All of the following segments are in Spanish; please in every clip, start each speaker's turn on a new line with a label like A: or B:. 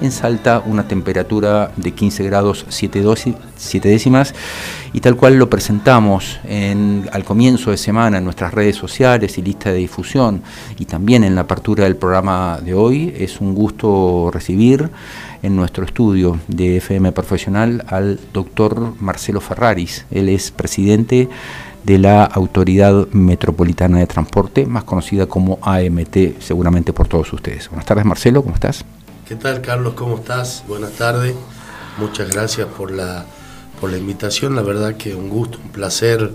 A: en Salta una temperatura de 15 grados 7, décimas y tal cual lo presentamos al comienzo de semana en nuestras redes sociales y lista de difusión y también en la apertura del programa de hoy. Es un gusto recibir en nuestro estudio de FM Profesional al doctor Marcelo Ferraris. Él es presidente de la Autoridad Metropolitana de Transporte, más conocida como AMT, seguramente por todos ustedes. Buenas tardes, Marcelo, ¿cómo estás?
B: ¿Qué tal, Carlos? ¿Cómo estás? Buenas tardes. Muchas gracias por la, por la invitación. La verdad que un gusto, un placer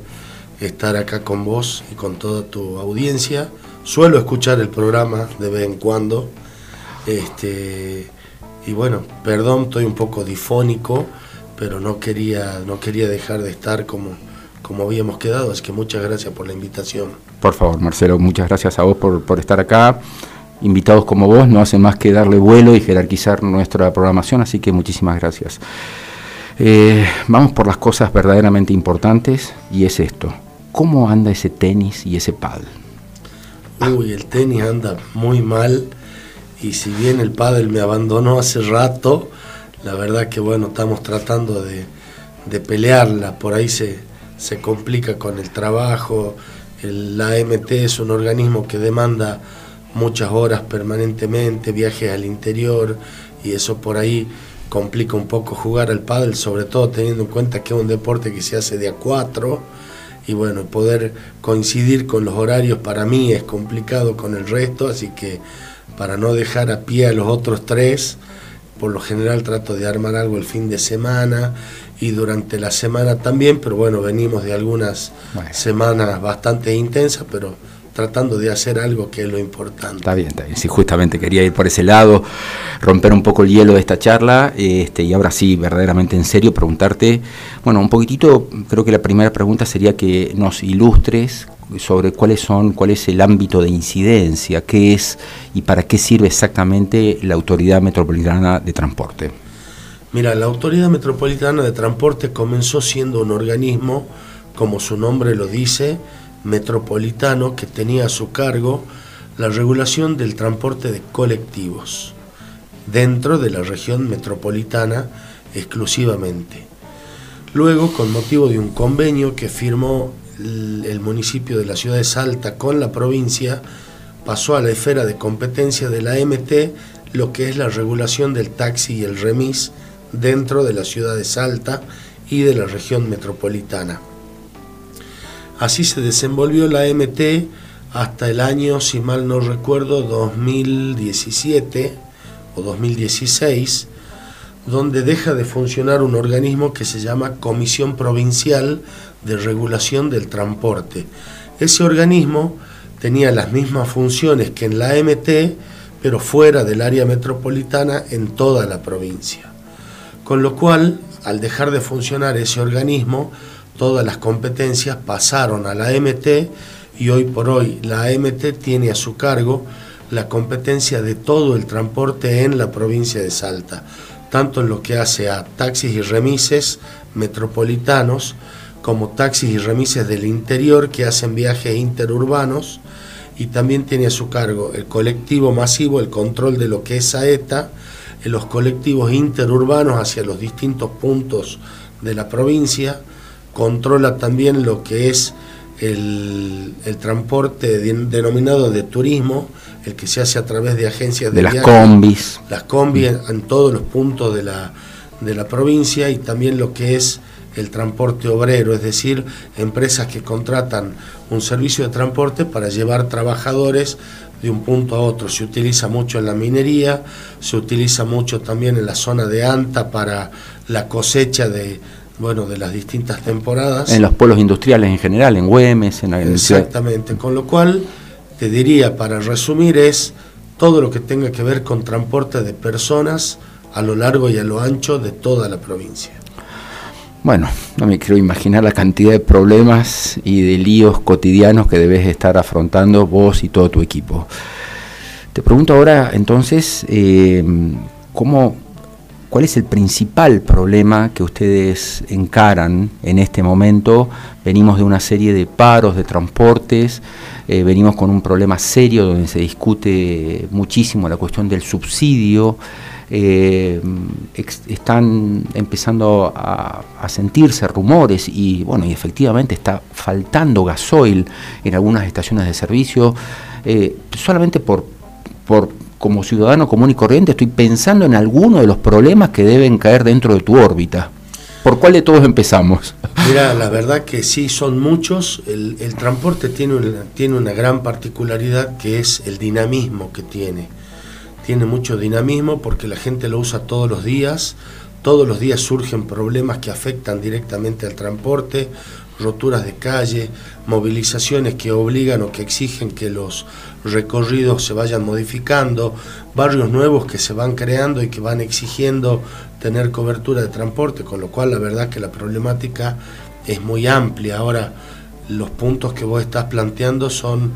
B: estar acá con vos y con toda tu audiencia. Suelo escuchar el programa de vez en cuando. Este, y bueno, perdón, estoy un poco difónico, pero no quería, no quería dejar de estar como, como habíamos quedado, así que muchas gracias por la invitación.
A: Por favor, Marcelo, muchas gracias a vos por, estar acá. Invitados como vos no hacen más que darle vuelo y jerarquizar nuestra programación, así que muchísimas gracias. Eh, vamos por las cosas verdaderamente importantes y es esto. ¿Cómo anda ese tenis y ese pad?
B: Uy, el tenis anda muy mal y si bien el pádel me abandonó hace rato, la verdad que bueno, estamos tratando de, de pelearla, por ahí se, se complica con el trabajo. la AMT es un organismo que demanda muchas horas permanentemente, viajes al interior y eso por ahí complica un poco jugar al pádel, sobre todo teniendo en cuenta que es un deporte que se hace de a cuatro y bueno, poder coincidir con los horarios para mí es complicado con el resto, así que para no dejar a pie a los otros tres, por lo general trato de armar algo el fin de semana y durante la semana también, pero bueno, venimos de algunas semanas bastante intensas, pero tratando de hacer algo que es lo importante.
A: Está bien, está bien. Sí, justamente quería ir por ese lado, romper un poco el hielo de esta charla, este, y ahora sí, verdaderamente en serio, preguntarte, bueno, un poquitito, creo que la primera pregunta sería que nos ilustres sobre cuáles son, cuál es el ámbito de incidencia, qué es y para qué sirve exactamente la Autoridad Metropolitana de Transporte.
B: Mira, la Autoridad Metropolitana de Transporte comenzó siendo un organismo, como su nombre lo dice, metropolitano que tenía a su cargo la regulación del transporte de colectivos dentro de la región metropolitana exclusivamente. Luego, con motivo de un convenio que firmó el municipio de la ciudad de Salta con la provincia pasó a la esfera de competencia de la MT lo que es la regulación del taxi y el remis dentro de la ciudad de Salta y de la región metropolitana. Así se desenvolvió la MT hasta el año, si mal no recuerdo, 2017 o 2016, donde deja de funcionar un organismo que se llama Comisión Provincial de Regulación del Transporte. Ese organismo tenía las mismas funciones que en la MT, pero fuera del área metropolitana en toda la provincia. Con lo cual, al dejar de funcionar ese organismo, todas las competencias pasaron a la MT y hoy por hoy la AMT tiene a su cargo la competencia de todo el transporte en la provincia de Salta, tanto en lo que hace a taxis y remises metropolitanos, como taxis y remises del interior que hacen viajes interurbanos y también tiene a su cargo el colectivo masivo, el control de lo que es Saeta, en los colectivos interurbanos hacia los distintos puntos de la provincia, controla también lo que es el, transporte denominado de turismo, el que se hace a través de agencias
A: de, de las combis.
B: Las combis en, todos los puntos de la, de la provincia y también lo que es el transporte obrero, es decir, empresas que contratan un servicio de transporte para llevar trabajadores de un punto a otro. Se utiliza mucho en la minería, se utiliza mucho también en la zona de Anta para la cosecha de, bueno, de las distintas temporadas.
A: En los pueblos industriales en general, en Güemes, en
B: Exactamente, con lo cual te diría, para resumir, es todo lo que tenga que ver con transporte de personas a lo largo y a lo ancho de toda la provincia.
A: Bueno, no me quiero imaginar la cantidad de problemas y de líos cotidianos que debes estar afrontando vos y todo tu equipo. Te pregunto ahora entonces, eh, ¿cómo, ¿cuál es el principal problema que ustedes encaran en este momento? Venimos de una serie de paros de transportes, eh, venimos con un problema serio donde se discute muchísimo la cuestión del subsidio eh, están empezando a, sentirse rumores y bueno, y efectivamente está faltando gasoil en algunas estaciones de servicio, eh, solamente por, por como ciudadano común y corriente estoy pensando en alguno de los problemas que deben caer dentro de tu órbita. ¿Por cuál de todos empezamos?
B: Mira, la verdad que sí, son muchos. El, transporte tiene una, tiene una gran particularidad que es el dinamismo que tiene. Tiene mucho dinamismo porque la gente lo usa todos los días. Todos los días surgen problemas que afectan directamente al transporte, roturas de calle, movilizaciones que obligan o que exigen que los recorridos se vayan modificando, barrios nuevos que se van creando y que van exigiendo tener cobertura de transporte, con lo cual la verdad que la problemática es muy amplia. Ahora, los puntos que vos estás planteando son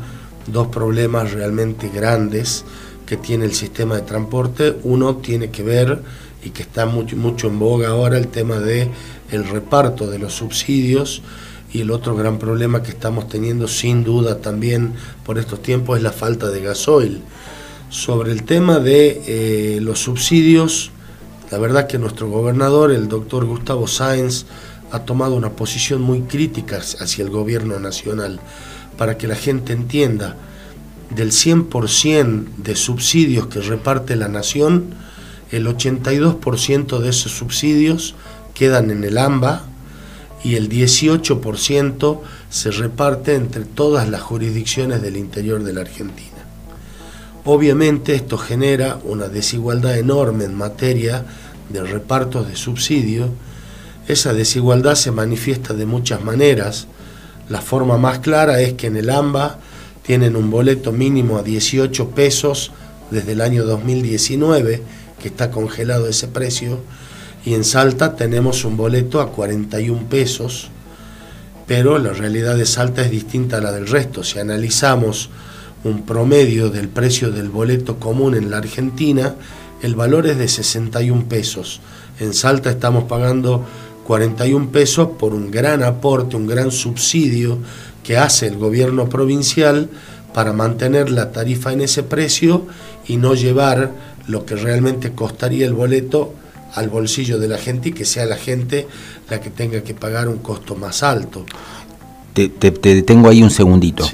B: dos problemas realmente grandes que tiene el sistema de transporte. Uno tiene que ver y que está mucho, mucho en boga ahora el tema de el reparto de los subsidios y el otro gran problema que estamos teniendo sin duda también por estos tiempos es la falta de gasoil. Sobre el tema de eh, los subsidios, la verdad que nuestro gobernador, el doctor Gustavo Sáenz, ha tomado una posición muy crítica hacia el gobierno nacional para que la gente entienda del 100% de subsidios que reparte la nación, el 82% de esos subsidios quedan en el AMBA, y el 18% se reparte entre todas las jurisdicciones del interior de la Argentina. Obviamente esto genera una desigualdad enorme en materia de repartos de subsidio. Esa desigualdad se manifiesta de muchas maneras. La forma más clara es que en el AMBA tienen un boleto mínimo a 18 pesos desde el año 2019, que está congelado ese precio, y en Salta tenemos un boleto a 41 pesos, pero la realidad de Salta es distinta a la del resto. Si analizamos un promedio del precio del boleto común en la Argentina, el valor es de 61 pesos. En Salta estamos pagando 41 pesos por un gran aporte, un gran subsidio que hace el gobierno provincial para mantener la tarifa en ese precio y no llevar lo que realmente costaría el boleto al bolsillo de la gente y que sea la gente la que tenga que pagar un costo más alto.
A: Te, detengo ahí un segundito.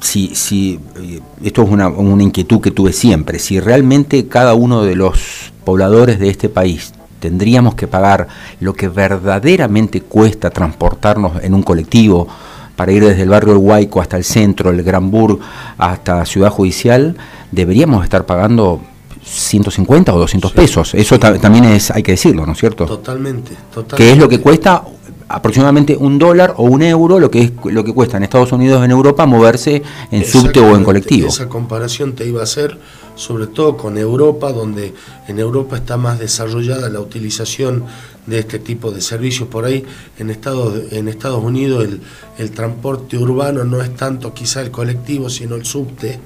A: Si, si, eh, esto es una, una inquietud que tuve siempre, si realmente cada uno de los pobladores de este país tendríamos que pagar lo que verdaderamente cuesta transportarnos en un colectivo para ir desde el barrio El Huayco hasta el centro, el Granburg, hasta Ciudad Judicial, deberíamos estar pagando 150 o 200 pesos. Eso también es, hay que decirlo, ¿no es cierto?
B: Totalmente, totalmente.
A: Que es lo que cuesta aproximadamente un dólar o un euro, lo que es lo que cuesta en Estados Unidos, en Europa, moverse en subte o en colectivo.
B: Esa comparación te iba a hacer, sobre todo con Europa, donde en Europa está más desarrollada la utilización de este tipo de servicios. Por ahí en Estados, en Estados Unidos el, el transporte urbano no es tanto quizá el colectivo, sino el subte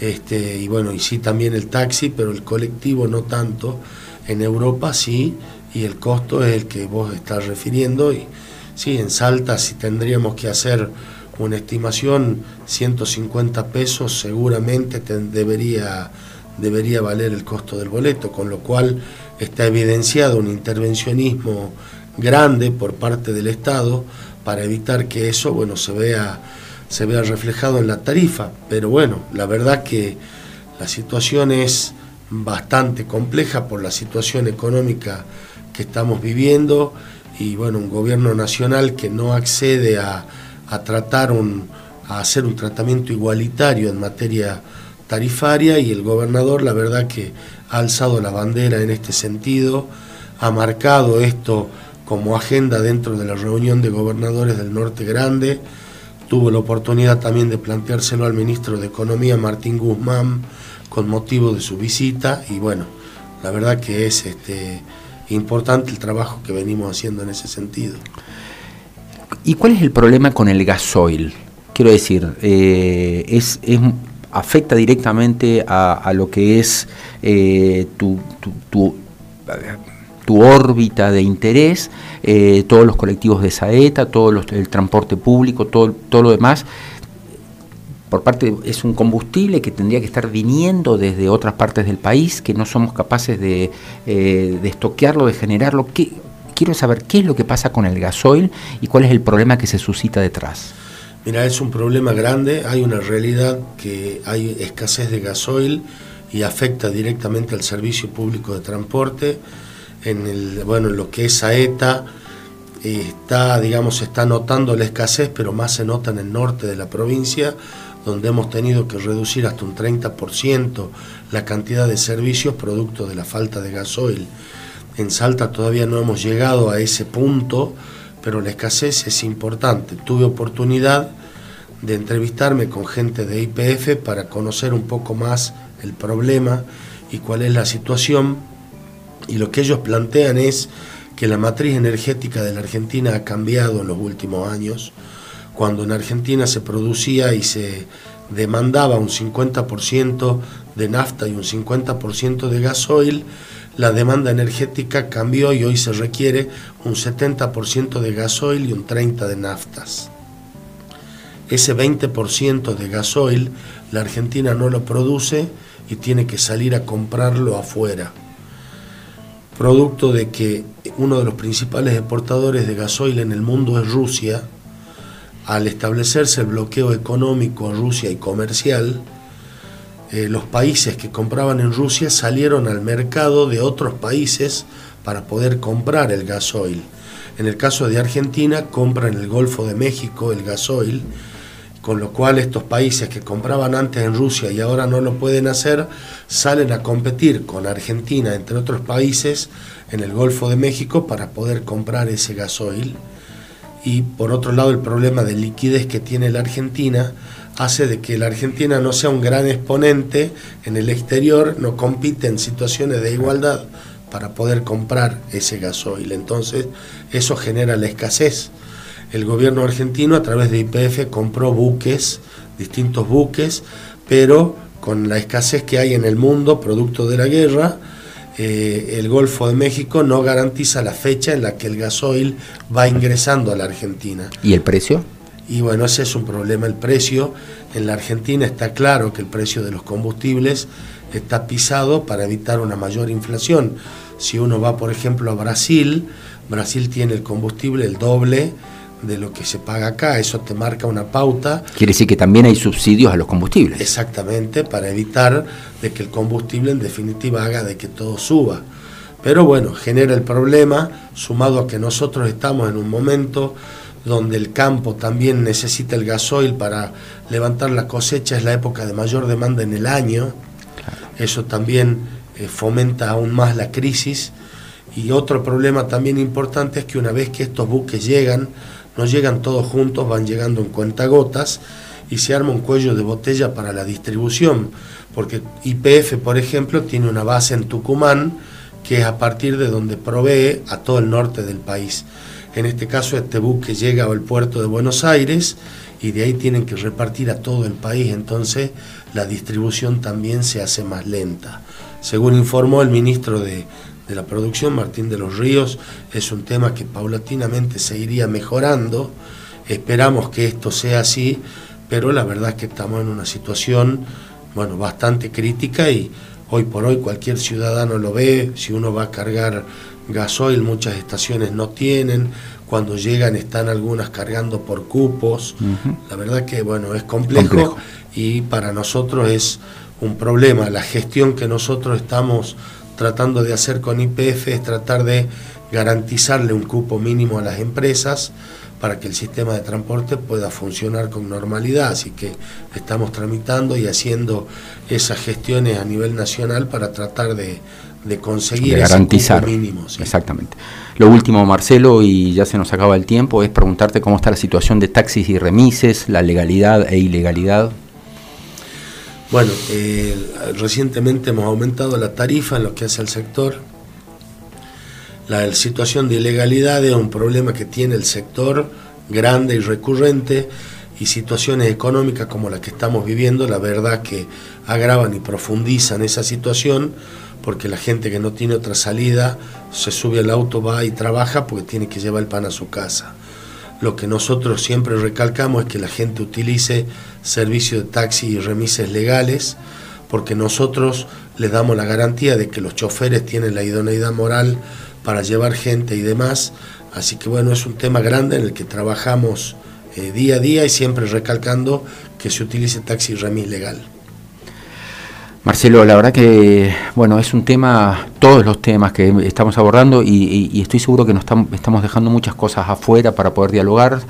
B: este, y bueno, y sí también el taxi, pero el colectivo no tanto. En Europa sí, y el costo es el que vos estás refiriendo. Y sí, en Salta si tendríamos que hacer una estimación, 150 pesos seguramente debería, debería valer el costo del boleto, con lo cual está evidenciado un intervencionismo grande por parte del Estado para evitar que eso bueno, se vea se vea reflejado en la tarifa. Pero bueno, la verdad que la situación es bastante compleja por la situación económica que estamos viviendo y bueno, un gobierno nacional que no accede a, tratar un, a hacer un tratamiento igualitario en materia tarifaria y el gobernador la verdad que ha alzado la bandera en este sentido, ha marcado esto como agenda dentro de la reunión de gobernadores del Norte Grande, Tuvo la oportunidad también de planteárselo al ministro de Economía, Martín Guzmán, con motivo de su visita y bueno, la verdad que es este, importante el trabajo que venimos haciendo en ese sentido.
A: ¿Y cuál es el problema con el gasoil? Quiero decir, eh, es, afecta directamente a, lo que es eh, tu órbita de interés, eh, todos los colectivos de Saeta, todo el transporte público, todo, todo lo demás. por parte, es un combustible que tendría que estar viniendo desde otras partes del país, que no somos capaces de, eh, de estoquearlo, de generarlo. ¿Qué, quiero saber qué es lo que pasa con el gasoil y cuál es el problema que se suscita detrás.
B: Mira, es un problema grande, hay una realidad que hay escasez de gasoil y afecta directamente al servicio público de transporte. En el, bueno, en lo que es Saeta está, digamos, se está notando la escasez, pero más se nota en el norte de la provincia, donde hemos tenido que reducir hasta un 30% la cantidad de servicios producto de la falta de gasoil. En Salta todavía no hemos llegado a ese punto, pero la escasez es importante. Tuve oportunidad de entrevistarme con gente de IPF para conocer un poco más el problema y cuál es la situación. Y lo que ellos plantean es que la matriz energética de la Argentina ha cambiado en los últimos años. Cuando en Argentina se producía y se demandaba un 50% de nafta y un 50% de gasoil, la demanda energética cambió y hoy se requiere un 70% de gasoil y un 30% de naftas. Ese 20% de gasoil la Argentina no lo produce y tiene que salir a comprarlo afuera. Producto de que uno de los principales exportadores de gasoil en el mundo es Rusia, al establecerse el bloqueo económico a Rusia y comercial, eh, los países que compraban en Rusia salieron al mercado de otros países para poder comprar el gasoil. En el caso de Argentina, compran el Golfo de México el gasoil, con lo cual estos países que compraban antes en Rusia y ahora no lo pueden hacer, salen a competir con Argentina, entre otros países, en el Golfo de México para poder comprar ese gasoil. Y por otro lado, el problema de liquidez que tiene la Argentina hace de que la Argentina no sea un gran exponente en el exterior, no compite en situaciones de igualdad para poder comprar ese gasoil. Entonces, eso genera la escasez. El gobierno argentino a través de IPF compró buques, distintos buques, pero con la escasez que hay en el mundo, producto de la guerra, eh, el Golfo de México no garantiza la fecha en la que el gasoil va ingresando a la Argentina.
A: ¿Y el precio?
B: Y bueno, ese es un problema. El precio en la Argentina está claro que el precio de los combustibles está pisado para evitar una mayor inflación. Si uno va, por ejemplo, a Brasil, Brasil tiene el combustible el doble de lo que se paga acá, eso te marca una pauta.
A: Quiere decir que también hay subsidios a los combustibles.
B: Exactamente, para evitar de que el combustible en definitiva haga de que todo suba. Pero bueno, genera el problema, sumado a que nosotros estamos en un momento donde el campo también necesita el gasoil para levantar la cosecha, es la época de mayor demanda en el año. Eso también eh, fomenta aún más la crisis. Y otro problema también importante es que una vez que estos buques llegan, no llegan todos juntos, van llegando en cuentagotas y se arma un cuello de botella para la distribución, porque IPF, por ejemplo, tiene una base en Tucumán, que es a partir de donde provee a todo el norte del país. En este caso, este buque llega al puerto de Buenos Aires y de ahí tienen que repartir a todo el país, entonces la distribución también se hace más lenta. Según informó el ministro de, la Producción, Martín de los Ríos, es un tema que paulatinamente se iría mejorando. Esperamos que esto sea así, pero la verdad es que estamos en una situación bueno, bastante crítica y hoy por hoy cualquier ciudadano lo ve, si uno va a cargar gasoil muchas estaciones no tienen, cuando llegan están algunas cargando por cupos, la verdad que bueno, es complejo, y para nosotros es un problema. La gestión que nosotros estamos tratando de hacer con IPF es tratar de garantizarle un cupo mínimo a las empresas para que el sistema de transporte pueda funcionar con normalidad. Así que estamos tramitando y haciendo esas gestiones a nivel nacional para tratar de, de conseguir
A: garantizar mínimo. Exactamente. Lo último, Marcelo, y ya se nos acaba el tiempo, es preguntarte cómo está la situación de taxis y remises, la legalidad e ilegalidad.
B: Bueno, eh, recientemente hemos aumentado la tarifa en lo que hace al sector. La situación de ilegalidad es un problema que tiene el sector grande y recurrente y situaciones económicas como la que estamos viviendo, la verdad que agravan y profundizan esa situación porque la gente que no tiene otra salida se sube al auto, va y trabaja porque tiene que llevar el pan a su casa. Lo que nosotros siempre recalcamos es que la gente utilice servicios de taxi y remises legales, porque nosotros les damos la garantía de que los choferes tienen la idoneidad moral para llevar gente y demás. Así que bueno, es un tema grande en el que trabajamos eh, día a día y siempre recalcando que se utilice taxi y remis legal.
A: Marcelo, la verdad que, bueno, es un tema, todos los temas que estamos abordando y, estoy seguro que nos estamos dejando muchas cosas afuera para poder dialogar.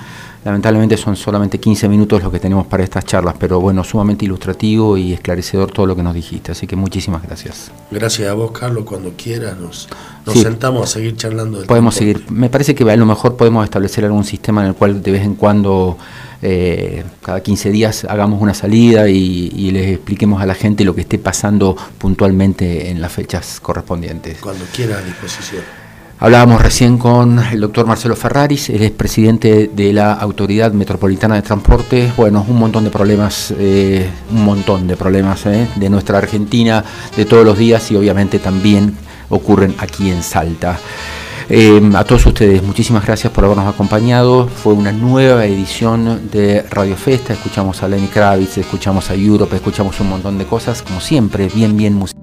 A: Lamentablemente son solamente 15 minutos los que tenemos para estas charlas, pero bueno, sumamente ilustrativo y esclarecedor todo lo que nos dijiste, así que muchísimas gracias.
B: Gracias a vos, Carlos, cuando quieras nos, sentamos a seguir charlando.
A: podemos seguir, me parece que a lo mejor podemos establecer algún sistema en el cual de vez en cuando eh, cada 15 días hagamos una salida y, y, les expliquemos a la gente lo que esté pasando puntualmente en las fechas correspondientes.
B: Cuando quiera a disposición.
A: Hablábamos recién con el doctor Marcelo Ferraris, él es presidente de la Autoridad Metropolitana de Transporte. Bueno, un montón de problemas, eh, un montón de problemas eh, de nuestra Argentina de todos los días y obviamente también ocurren aquí en Salta. Eh, a todos ustedes, muchísimas gracias por habernos acompañado. Fue una nueva edición de Radio Festa. Escuchamos a Lenny Kravitz, escuchamos a Europe, escuchamos un montón de cosas, como siempre, bien, bien musical.